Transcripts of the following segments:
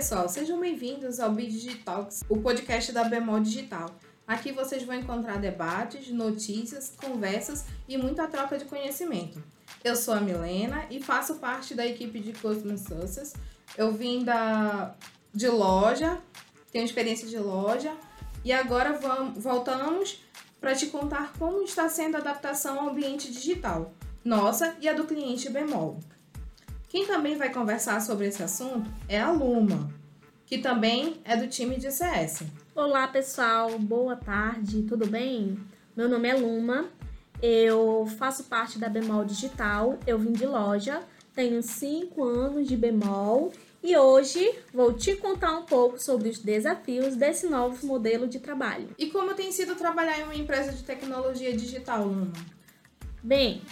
pessoal, sejam bem-vindos ao Bid Digitalks, o podcast da Bemol Digital. Aqui vocês vão encontrar debates, notícias, conversas e muita troca de conhecimento. Eu sou a Milena e faço parte da equipe de Customer Success. Eu vim da, de loja, tenho experiência de loja e agora vamos, voltamos para te contar como está sendo a adaptação ao ambiente digital, nossa e a do cliente Bemol. Quem também vai conversar sobre esse assunto é a Luma, que também é do time de CS. Olá pessoal, boa tarde, tudo bem? Meu nome é Luma, eu faço parte da Bemol Digital, eu vim de loja, tenho 5 anos de Bemol e hoje vou te contar um pouco sobre os desafios desse novo modelo de trabalho. E como tem sido trabalhar em uma empresa de tecnologia digital, Luma? Bem,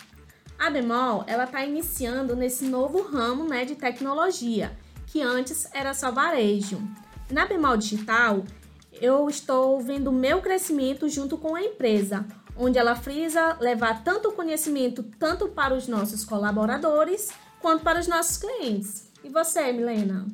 a Bemol, ela está iniciando nesse novo ramo né, de tecnologia, que antes era só varejo. Na Bemol Digital, eu estou vendo o meu crescimento junto com a empresa, onde ela frisa levar tanto conhecimento tanto para os nossos colaboradores quanto para os nossos clientes. E você, Milena?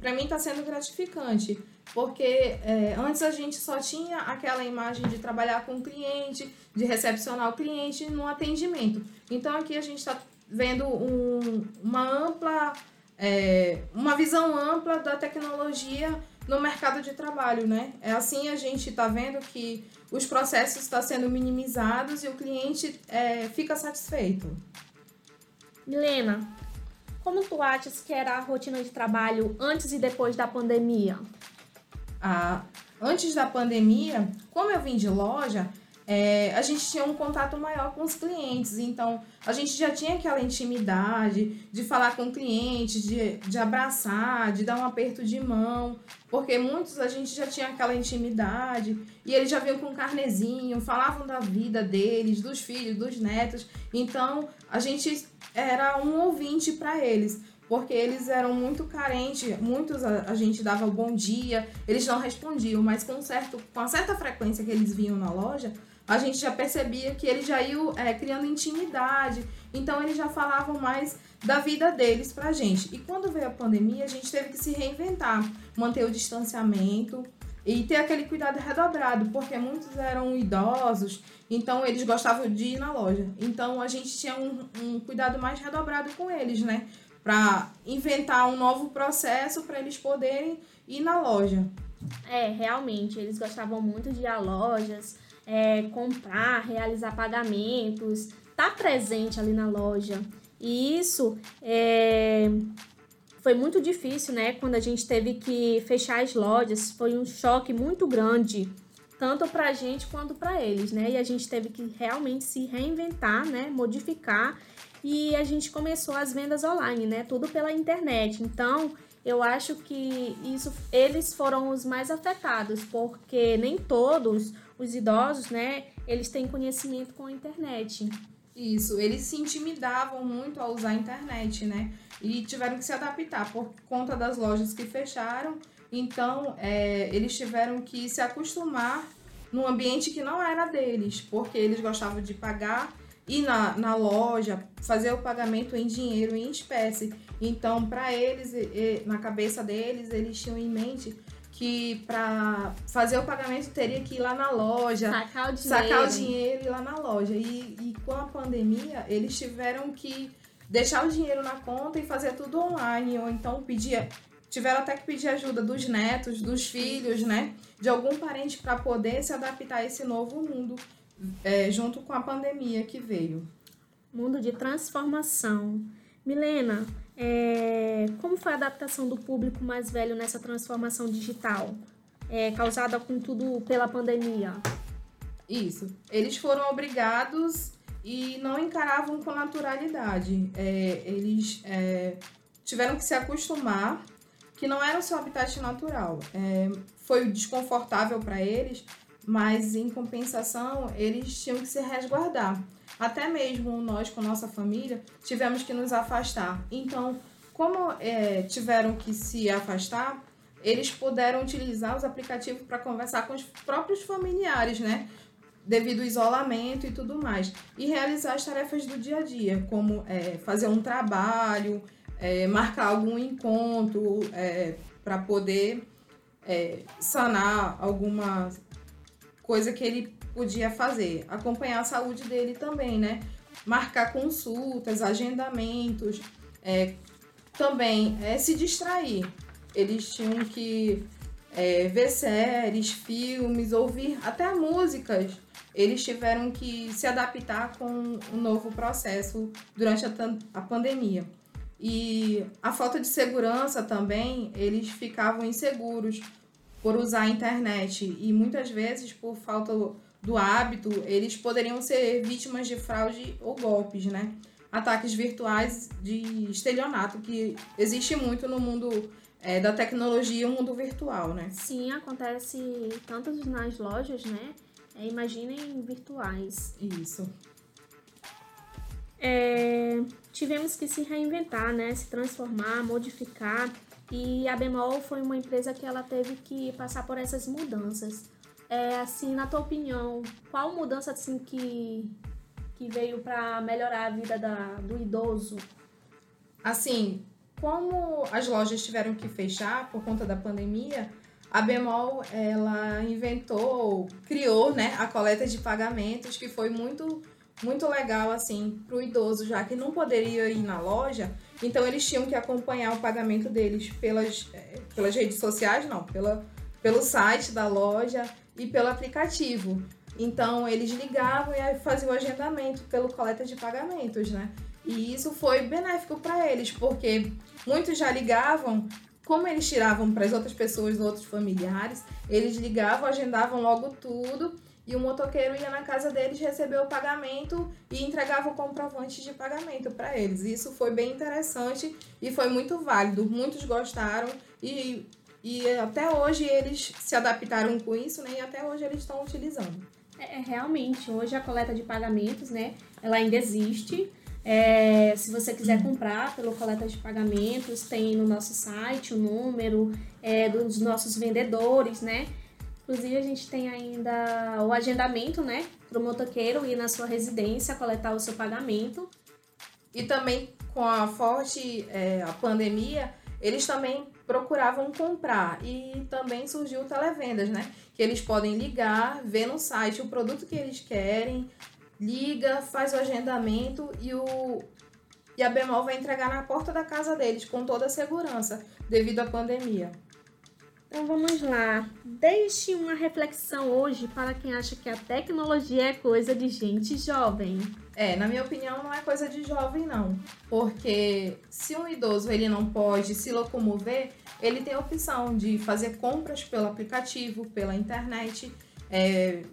Para mim está sendo gratificante, porque é, antes a gente só tinha aquela imagem de trabalhar com o cliente, de recepcionar o cliente no atendimento. Então aqui a gente está vendo um, uma ampla, é, uma visão ampla da tecnologia no mercado de trabalho, né? É assim a gente está vendo que os processos estão sendo minimizados e o cliente é, fica satisfeito. Milena, como tu achas que era a rotina de trabalho antes e depois da pandemia? Ah, antes da pandemia, como eu vim de loja, é, a gente tinha um contato maior com os clientes. Então, a gente já tinha aquela intimidade de falar com o cliente, de, de abraçar, de dar um aperto de mão, porque muitos a gente já tinha aquela intimidade e eles já vinham com um carnezinho, falavam da vida deles, dos filhos, dos netos. Então, a gente era um ouvinte para eles, porque eles eram muito carentes, muitos a, a, gente dava bom dia, eles não respondiam, mas com, certo, com a certa frequência que eles vinham na loja, a gente já percebia que eles já iam é, criando intimidade, então eles já falavam mais da vida deles pra gente. E quando veio a pandemia, a gente teve que se reinventar, manter o distanciamento, e ter aquele cuidado redobrado, porque muitos eram idosos, então eles gostavam de ir na loja. Então a gente tinha um, um cuidado mais redobrado com eles, né? Para inventar um novo processo para eles poderem ir na loja. É, realmente, eles gostavam muito de ir a lojas, é, comprar, realizar pagamentos, estar tá presente ali na loja. E isso é, foi muito difícil, né? Quando a gente teve que fechar as lojas, foi um choque muito grande, tanto para a gente quanto para eles, né? E a gente teve que realmente se reinventar, né? Modificar e a gente começou as vendas online, né? Tudo pela internet. Então, eu acho que isso eles foram os mais afetados, porque nem todos os idosos, né, eles têm conhecimento com a internet. Isso, eles se intimidavam muito ao usar a internet, né? E tiveram que se adaptar por conta das lojas que fecharam. Então, é, eles tiveram que se acostumar num ambiente que não era deles, porque eles gostavam de pagar ir na, na loja, fazer o pagamento em dinheiro, em espécie. Então, para eles, na cabeça deles, eles tinham em mente que para fazer o pagamento teria que ir lá na loja, sacar o dinheiro, sacar o dinheiro e ir lá na loja. E, e com a pandemia, eles tiveram que deixar o dinheiro na conta e fazer tudo online, ou então pedir tiveram até que pedir ajuda dos netos, dos filhos, né? De algum parente para poder se adaptar a esse novo mundo, é, junto com a pandemia que veio. Mundo de transformação. Milena, é, como foi a adaptação do público mais velho nessa transformação digital, é, causada com tudo pela pandemia? Isso. Eles foram obrigados e não encaravam com naturalidade. É, eles é, tiveram que se acostumar que não era o seu habitat natural. É, foi desconfortável para eles, mas em compensação eles tinham que se resguardar. Até mesmo nós, com nossa família, tivemos que nos afastar. Então, como é, tiveram que se afastar, eles puderam utilizar os aplicativos para conversar com os próprios familiares, né? Devido ao isolamento e tudo mais. E realizar as tarefas do dia a dia, como é, fazer um trabalho, é, marcar algum encontro, é, para poder é, sanar alguma coisa que ele podia fazer. Acompanhar a saúde dele também, né? Marcar consultas, agendamentos, é, também é se distrair. Eles tinham que é, ver séries, filmes, ouvir até músicas. Eles tiveram que se adaptar com o um novo processo durante a, a pandemia. E a falta de segurança também, eles ficavam inseguros por usar a internet e muitas vezes por falta do hábito, eles poderiam ser vítimas de fraude ou golpes, né? Ataques virtuais de estelionato, que existe muito no mundo é, da tecnologia e o mundo virtual, né? Sim, acontece tanto nas lojas, né? É, imaginem virtuais. Isso. É, tivemos que se reinventar, né? Se transformar, modificar. E a Bemol foi uma empresa que ela teve que passar por essas mudanças. É, assim, na tua opinião, qual mudança assim que, que veio para melhorar a vida da, do idoso? Assim, como as lojas tiveram que fechar por conta da pandemia, a Bemol ela inventou, criou, né, a coleta de pagamentos que foi muito muito legal assim para o idoso, já que não poderia ir na loja, então eles tinham que acompanhar o pagamento deles pelas, é, pelas redes sociais, não, pela, pelo site da loja e pelo aplicativo. Então eles ligavam e faziam o agendamento pelo coleta de pagamentos, né? E isso foi benéfico para eles, porque muitos já ligavam, como eles tiravam para as outras pessoas, outros familiares, eles ligavam, agendavam logo tudo e o motoqueiro ia na casa deles, recebeu o pagamento e entregava o comprovante de pagamento para eles. Isso foi bem interessante e foi muito válido. Muitos gostaram e e até hoje eles se adaptaram com isso, né? E até hoje eles estão utilizando. É, é, realmente, hoje a coleta de pagamentos, né? Ela ainda existe. É, se você quiser comprar pelo coleta de pagamentos, tem no nosso site o número é, dos nossos vendedores, né? Inclusive, a gente tem ainda o agendamento, né? Para o motoqueiro ir na sua residência coletar o seu pagamento. E também com a forte é, a pandemia, eles também procuravam comprar e também surgiu televendas, né? Que eles podem ligar, ver no site o produto que eles querem, liga, faz o agendamento e o e a Bemol vai entregar na porta da casa deles com toda a segurança devido à pandemia. Então vamos lá. Deixe uma reflexão hoje para quem acha que a tecnologia é coisa de gente jovem. É, na minha opinião, não é coisa de jovem, não. Porque se um idoso ele não pode se locomover, ele tem a opção de fazer compras pelo aplicativo, pela internet, é,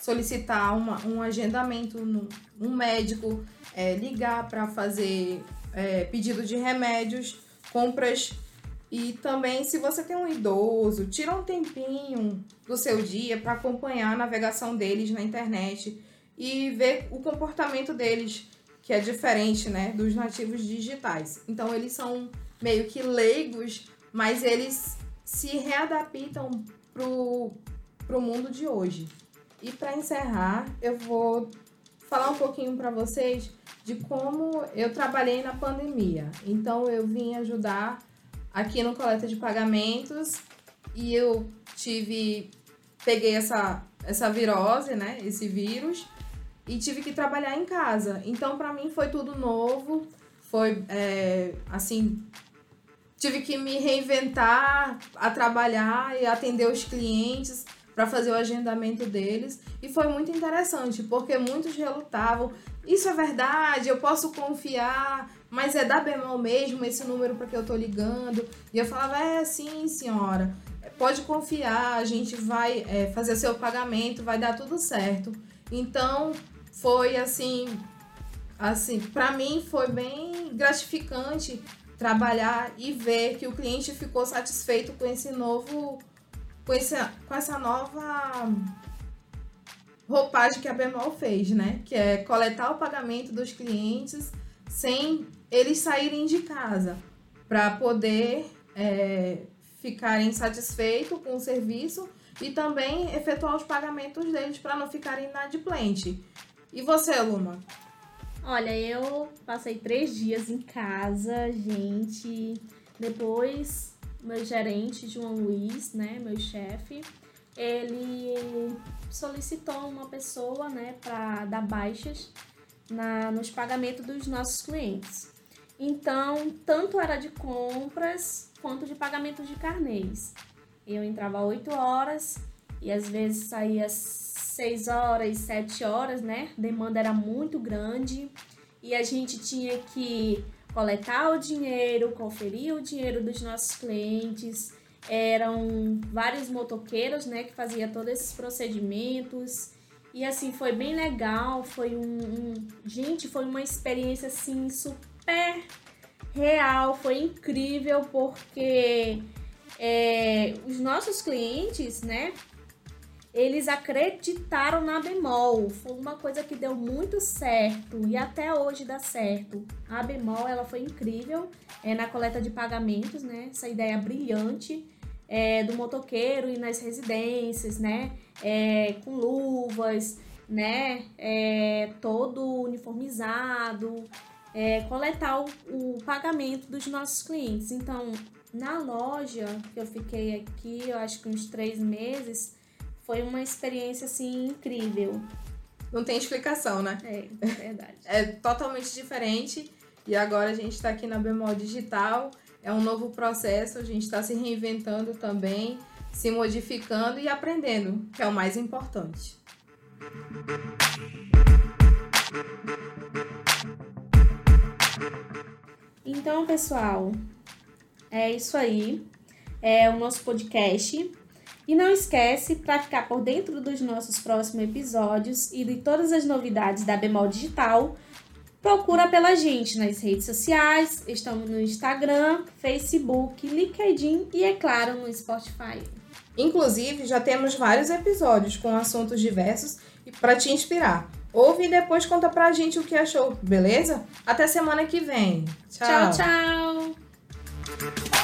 solicitar uma, um agendamento no um médico, é, ligar para fazer é, pedido de remédios, compras e também, se você tem um idoso, tira um tempinho do seu dia para acompanhar a navegação deles na internet e ver o comportamento deles, que é diferente né, dos nativos digitais. Então, eles são meio que leigos, mas eles se readaptam pro, pro mundo de hoje. E para encerrar, eu vou falar um pouquinho para vocês de como eu trabalhei na pandemia. Então, eu vim ajudar aqui no coleta de pagamentos e eu tive peguei essa essa virose, né, esse vírus e tive que trabalhar em casa. Então para mim foi tudo novo, foi é, assim tive que me reinventar a trabalhar e atender os clientes para fazer o agendamento deles e foi muito interessante porque muitos relutavam isso é verdade eu posso confiar mas é da bemol mesmo esse número para que eu tô ligando. E eu falava, é sim, senhora, pode confiar, a gente vai é, fazer seu pagamento, vai dar tudo certo. Então foi assim, assim, para mim foi bem gratificante trabalhar e ver que o cliente ficou satisfeito com esse novo, com, esse, com essa nova roupagem que a Bemol fez, né? Que é coletar o pagamento dos clientes sem eles saírem de casa para poder é, ficarem satisfeitos com o serviço e também efetuar os pagamentos deles para não ficarem inadimplentes. E você, Luma? Olha, eu passei três dias em casa, gente. Depois meu gerente, João Luiz, né, meu chefe, ele solicitou uma pessoa, né, para dar baixas na, nos pagamentos dos nossos clientes. Então, tanto era de compras quanto de pagamento de carnês. Eu entrava 8 horas e às vezes saía 6 horas, 7 horas, né? Demanda era muito grande e a gente tinha que coletar o dinheiro, conferir o dinheiro dos nossos clientes. Eram vários motoqueiros, né, que fazia todos esses procedimentos. E assim, foi bem legal, foi um, um, gente, foi uma experiência assim super real, foi incrível porque é, os nossos clientes, né, eles acreditaram na bemol. Foi uma coisa que deu muito certo e até hoje dá certo. A bemol ela foi incrível é, na coleta de pagamentos, né? Essa ideia brilhante é, do motoqueiro e nas residências, né? É, com luvas, né? É, todo uniformizado, é, coletar o, o pagamento dos nossos clientes. Então, na loja que eu fiquei aqui, eu acho que uns três meses, foi uma experiência assim incrível. Não tem explicação, né? É, é verdade. é totalmente diferente. E agora a gente está aqui na Bemol Digital é um novo processo, a gente está se reinventando também, se modificando e aprendendo, que é o mais importante. Então, pessoal, é isso aí. É o nosso podcast. E não esquece, para ficar por dentro dos nossos próximos episódios e de todas as novidades da Bemol Digital, Procura pela gente nas redes sociais, estamos no Instagram, Facebook, LinkedIn e, é claro, no Spotify. Inclusive, já temos vários episódios com assuntos diversos para te inspirar. Ouve e depois conta pra gente o que achou, beleza? Até semana que vem. Tchau, tchau. tchau.